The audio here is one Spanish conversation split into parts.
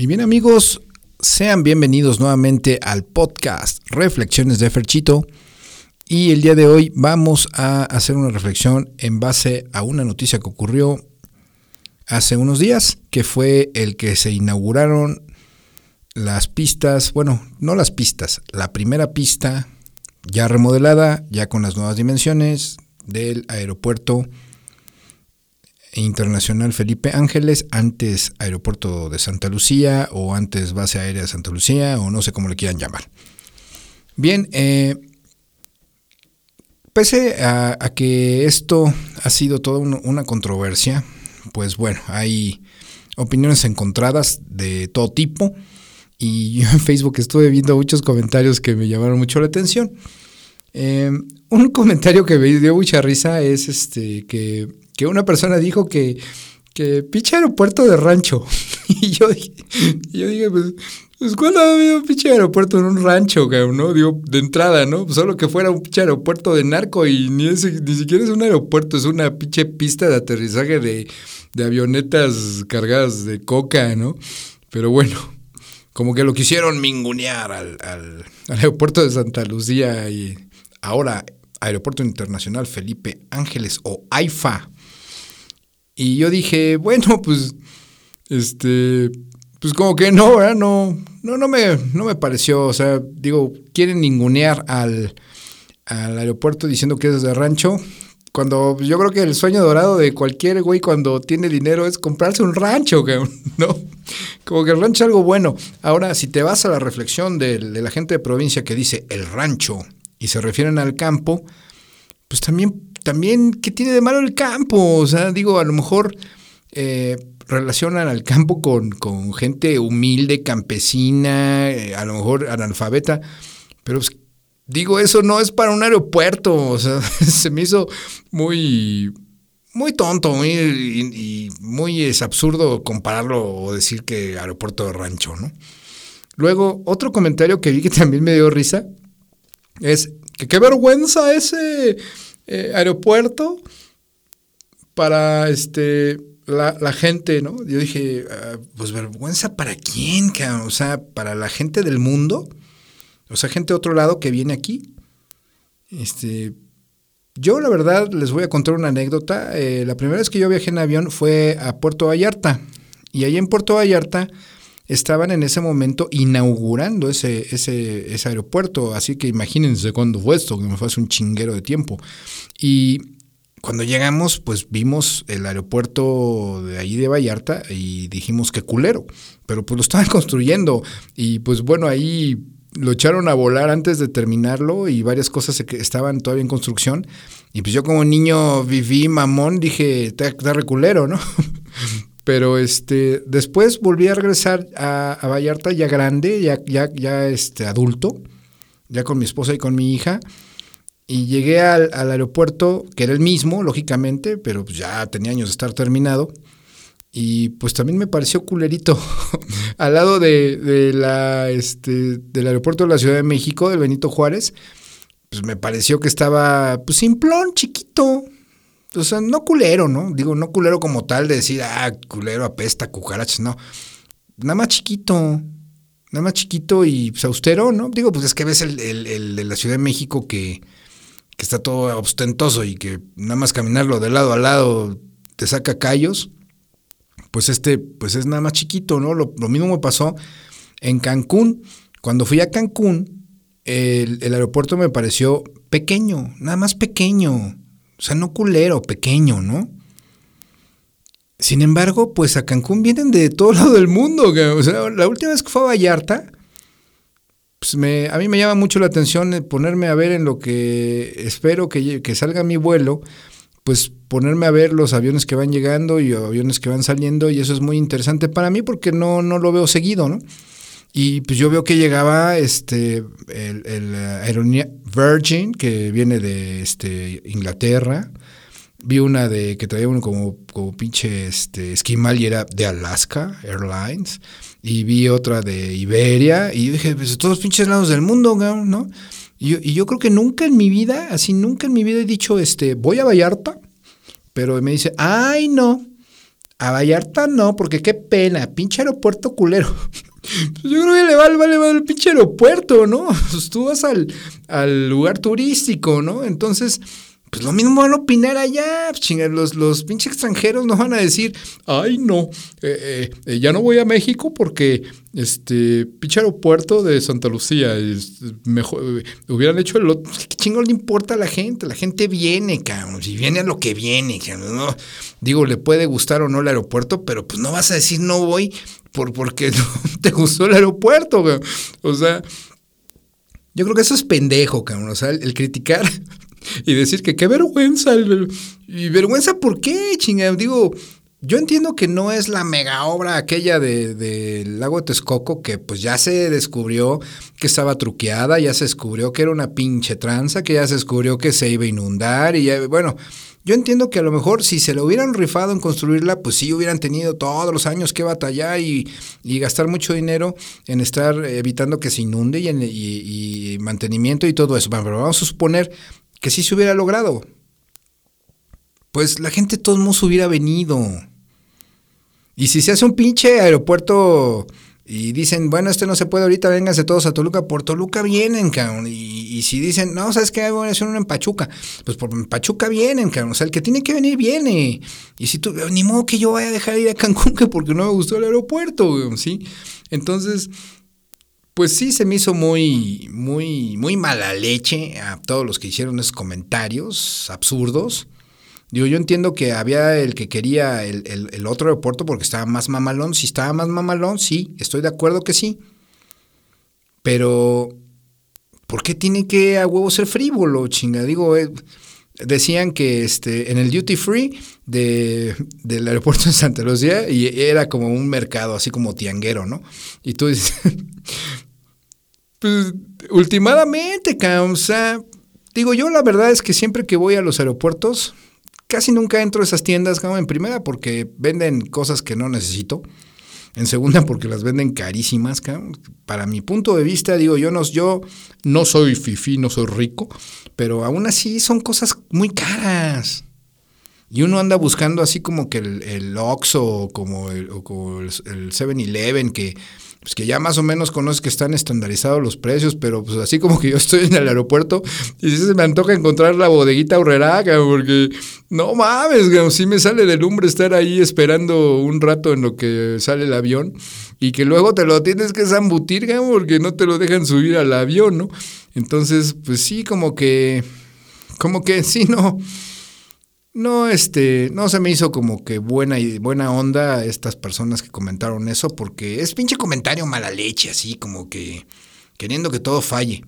Y bien amigos, sean bienvenidos nuevamente al podcast Reflexiones de Ferchito. Y el día de hoy vamos a hacer una reflexión en base a una noticia que ocurrió hace unos días, que fue el que se inauguraron las pistas, bueno, no las pistas, la primera pista ya remodelada, ya con las nuevas dimensiones del aeropuerto Internacional Felipe Ángeles, antes Aeropuerto de Santa Lucía o antes Base Aérea de Santa Lucía o no sé cómo le quieran llamar. Bien, eh, pese a, que esto ha sido toda una controversia, pues bueno, hay opiniones encontradas de todo tipo y yo en Facebook estuve viendo muchos comentarios que me llamaron mucho la atención. Eh, un comentario que me dio mucha risa es este que que una persona dijo que, que pinche aeropuerto de rancho. y yo, yo dije, pues, pues ¿cuándo ha habido un pinche aeropuerto en un rancho, ¿no? Digo, de entrada, ¿no? Solo que fuera un pinche aeropuerto de narco y ni, ni siquiera es un aeropuerto, es una pinche pista de aterrizaje de, de avionetas cargadas de coca, ¿no? Pero bueno, como que lo quisieron mingunear al, al aeropuerto de Santa Lucía y ahora Aeropuerto Internacional Felipe Ángeles o AIFA. Y yo dije, bueno, pues, este, pues como que no, ¿verdad? No, no, no me, no me pareció, o sea, digo, quieren ningunear al, al aeropuerto diciendo que es de rancho, cuando yo creo que el sueño dorado de cualquier güey cuando tiene dinero es comprarse un rancho, ¿no? Como que el rancho es algo bueno. Ahora, si te vas a la reflexión de, de la gente de provincia que dice el rancho y se refieren al campo, pues también también, ¿qué tiene de malo el campo? O sea, digo, a lo mejor eh, relacionan al campo con, gente humilde, campesina, eh, a lo mejor analfabeta, pero pues, digo, eso no es para un aeropuerto, o sea, se me hizo muy, muy tonto muy, y, muy es absurdo compararlo o decir que aeropuerto de rancho, ¿no? Luego, otro comentario que vi que también me dio risa es que qué vergüenza ese eh, aeropuerto para este la, gente, ¿no? Yo dije, ah, pues vergüenza para quién, O sea, para la gente del mundo, o sea, gente de otro lado que viene aquí. Este, yo la verdad les voy a contar una anécdota. Eh, la primera vez que yo viajé en avión fue a Puerto Vallarta. Y ahí en Puerto Vallarta estaban en ese momento inaugurando ese, ese, ese aeropuerto, así que imagínense cuándo fue esto, que me fue hace un chinguero de tiempo. Y cuando llegamos, pues vimos el aeropuerto de ahí de Vallarta y dijimos que culero, pero pues lo estaban construyendo y pues bueno, ahí lo echaron a volar antes de terminarlo y varias cosas estaban todavía en construcción. Y pues yo como niño viví mamón, dije, está, está reculero, ¿no? Pero este, después volví a regresar a, Vallarta ya grande, ya, ya, ya este, adulto, ya con mi esposa y con mi hija. Y llegué al, aeropuerto, que era el mismo, lógicamente, pero pues ya tenía años de estar terminado. Y pues también me pareció culerito. al lado de, de, la, este, del aeropuerto de la Ciudad de México, del Benito Juárez, pues me pareció que estaba pues simplón, chiquito o sea, no culero, ¿no? Digo, no culero como tal de decir, ah, culero apesta, cucarachas, no. Nada más chiquito, nada más chiquito y pues, austero, ¿no? Digo, pues es que ves el, el, de la Ciudad de México que, que, está todo ostentoso y que nada más caminarlo de lado a lado te saca callos. Pues este, pues es nada más chiquito, ¿no? Lo, lo mismo me pasó en Cancún. Cuando fui a Cancún, el, el aeropuerto me pareció pequeño, nada más pequeño. O sea, no culero, pequeño, ¿no? Sin embargo, pues a Cancún vienen de todo lado del mundo. O sea, la última vez que fue a Vallarta, pues me, a mí me llama mucho la atención ponerme a ver en lo que espero que, que salga mi vuelo, pues ponerme a ver los aviones que van llegando y aviones que van saliendo y eso es muy interesante para mí porque no, no lo veo seguido, ¿no? Y pues yo veo que llegaba este el, el aerolínea Virgin, que viene de este, Inglaterra. Vi una de que traía uno como, como pinche este, esquimal y era de Alaska Airlines. Y vi otra de Iberia. Y dije, pues de todos pinches lados del mundo, ¿no? Y yo, y yo creo que nunca en mi vida, así nunca en mi vida he dicho, este, voy a Vallarta. Pero me dice, ay, no, A Vallarta no, porque qué pena, pinche aeropuerto culero. Yo creo que le vale, vale, vale el pinche aeropuerto, ¿no? Pues tú vas al, al lugar turístico, ¿no? Entonces, pues lo mismo van a opinar allá, chinga, los, los pinches extranjeros no van a decir, ay no, eh, eh, ya no voy a México porque este pinche aeropuerto de Santa Lucía, mejor, eh, hubieran hecho el otro, ¿qué chingo le importa a la gente? La gente viene, cabrón, si viene a lo que viene, cabrón, digo, le puede gustar o no el aeropuerto, pero pues no vas a decir no voy por, porque te gustó el aeropuerto, o sea... Yo creo que eso es pendejo, cabrón. O sea, el criticar y decir que qué vergüenza. ¿Y vergüenza por qué, chinga? Digo, yo entiendo que no es la mega obra aquella del de, lago de Texcoco que pues ya se descubrió que estaba truqueada, ya se descubrió que era una pinche tranza, que ya se descubrió que se iba a inundar y ya, bueno, yo entiendo que a lo mejor si se lo hubieran rifado en construirla, pues sí hubieran tenido todos los años que batallar y, y gastar mucho dinero en estar evitando que se inunde y, en, y, mantenimiento y todo eso. Bueno, pero vamos a suponer que si se hubiera logrado. Pues la gente de todos modos hubiera venido. Y si se hace un pinche aeropuerto y dicen, bueno, este no se puede ahorita, vénganse todos a Toluca, por Toluca vienen, cabrón. Y, si dicen, no, ¿sabes qué? Voy a hacer uno en Pachuca. Pues por Pachuca vienen, cabrón. O sea, el que tiene que venir, viene. Y si tú, ni modo que yo vaya a dejar de ir a Cancún, que porque no me gustó el aeropuerto, ¿sí? Entonces, pues sí se me hizo muy, muy, muy mala leche a todos los que hicieron esos comentarios absurdos. Digo, yo entiendo que había el que quería el, otro aeropuerto porque estaba más mamalón. Si estaba más mamalón, sí, estoy de acuerdo que sí. Pero, ¿por qué tiene que a huevo ser frívolo, chinga? Digo, eh, decían que este, en el duty free de, del aeropuerto de Santa Lucía y era como un mercado, así como tianguero, ¿no? Y tú dices, Pues, últimamente, o sea, digo, yo la verdad es que siempre que voy a los aeropuertos, casi nunca entro a esas tiendas, en primera porque venden cosas que no necesito. En segunda, porque las venden carísimas. Para mi punto de vista, digo, yo no, yo no soy fifi, no soy rico, pero aún así son cosas muy caras. Y uno anda buscando así como que el, el Oxxo como el, o como el 7-Eleven, que pues que ya más o menos conoces que están estandarizados los precios, pero pues así como que yo estoy en el aeropuerto y si se me antoja encontrar la bodeguita horreraca, porque no mames, si me sale de lumbre estar ahí esperando un rato en lo que sale el avión y que luego te lo tienes que zambutir, porque no te lo dejan subir al avión, ¿no? Entonces, pues sí, como que, como que sí, no no, este, no se me hizo como que buena, y buena onda estas personas que comentaron eso, porque es pinche comentario mala leche, así como que queriendo que todo falle.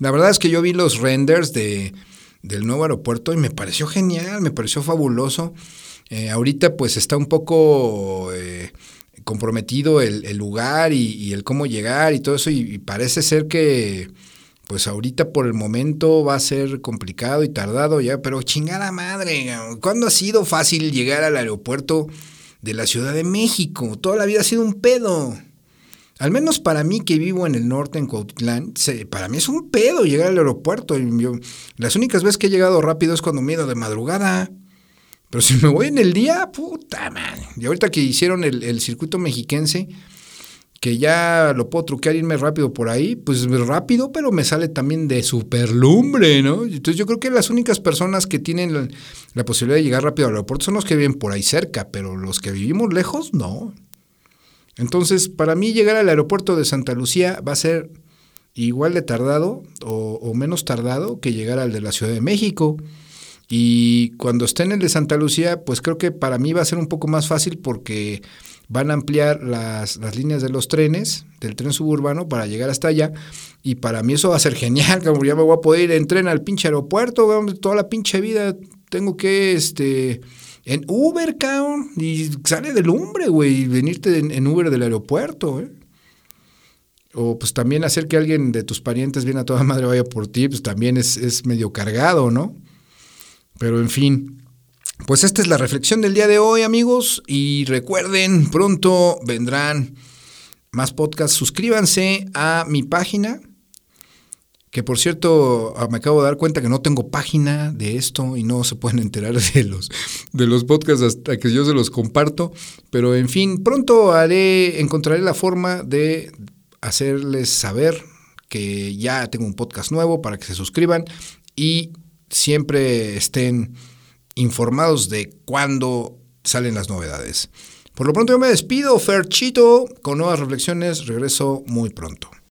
La verdad es que yo vi los renders de, del nuevo aeropuerto y me pareció genial, me pareció fabuloso. Eh, ahorita pues está un poco eh, comprometido el, lugar y, el cómo llegar y todo eso y parece ser que pues ahorita por el momento va a ser complicado y tardado ya, pero chingada madre, ¿cuándo ha sido fácil llegar al aeropuerto de la Ciudad de México? Toda la vida ha sido un pedo. Al menos para mí que vivo en el norte, en Cuautitlán, para mí es un pedo llegar al aeropuerto. las únicas veces que he llegado rápido es cuando me he ido de madrugada. Pero si me voy en el día, puta madre. Y ahorita que hicieron el, el circuito mexiquense, que ya lo puedo truquear irme rápido por ahí, pues rápido, pero me sale también de superlumbre, ¿no? Entonces yo creo que las únicas personas que tienen la, posibilidad de llegar rápido al aeropuerto son los que viven por ahí cerca, pero los que vivimos lejos, no. Entonces, para mí llegar al aeropuerto de Santa Lucía va a ser igual de tardado o, o menos tardado que llegar al de la Ciudad de México. Y cuando esté en el de Santa Lucía, pues creo que para mí va a ser un poco más fácil porque van a ampliar las, las, líneas de los trenes, del tren suburbano, para llegar hasta allá. Y para mí eso va a ser genial, como ya me voy a poder ir en tren al pinche aeropuerto, toda la pinche vida tengo que, este, en Uber, cabrón, y sale del lumbre, güey, venirte en, Uber del aeropuerto, ¿eh? O pues también hacer que alguien de tus parientes viene a toda madre vaya por ti, pues también es, es medio cargado, ¿no? Pero en fin, pues esta es la reflexión del día de hoy, amigos. Y recuerden, pronto vendrán más podcasts. Suscríbanse a mi página. que por cierto, ah, me acabo de dar cuenta que no tengo página de esto y no se pueden enterar de los, de los podcasts hasta que yo se los comparto. Pero en fin, pronto haré, encontraré la forma de hacerles saber que ya tengo un podcast nuevo para que se suscriban y siempre estén informados de cuándo salen las novedades. Por lo pronto yo me despido, Ferchito, con nuevas reflexiones, regreso muy pronto.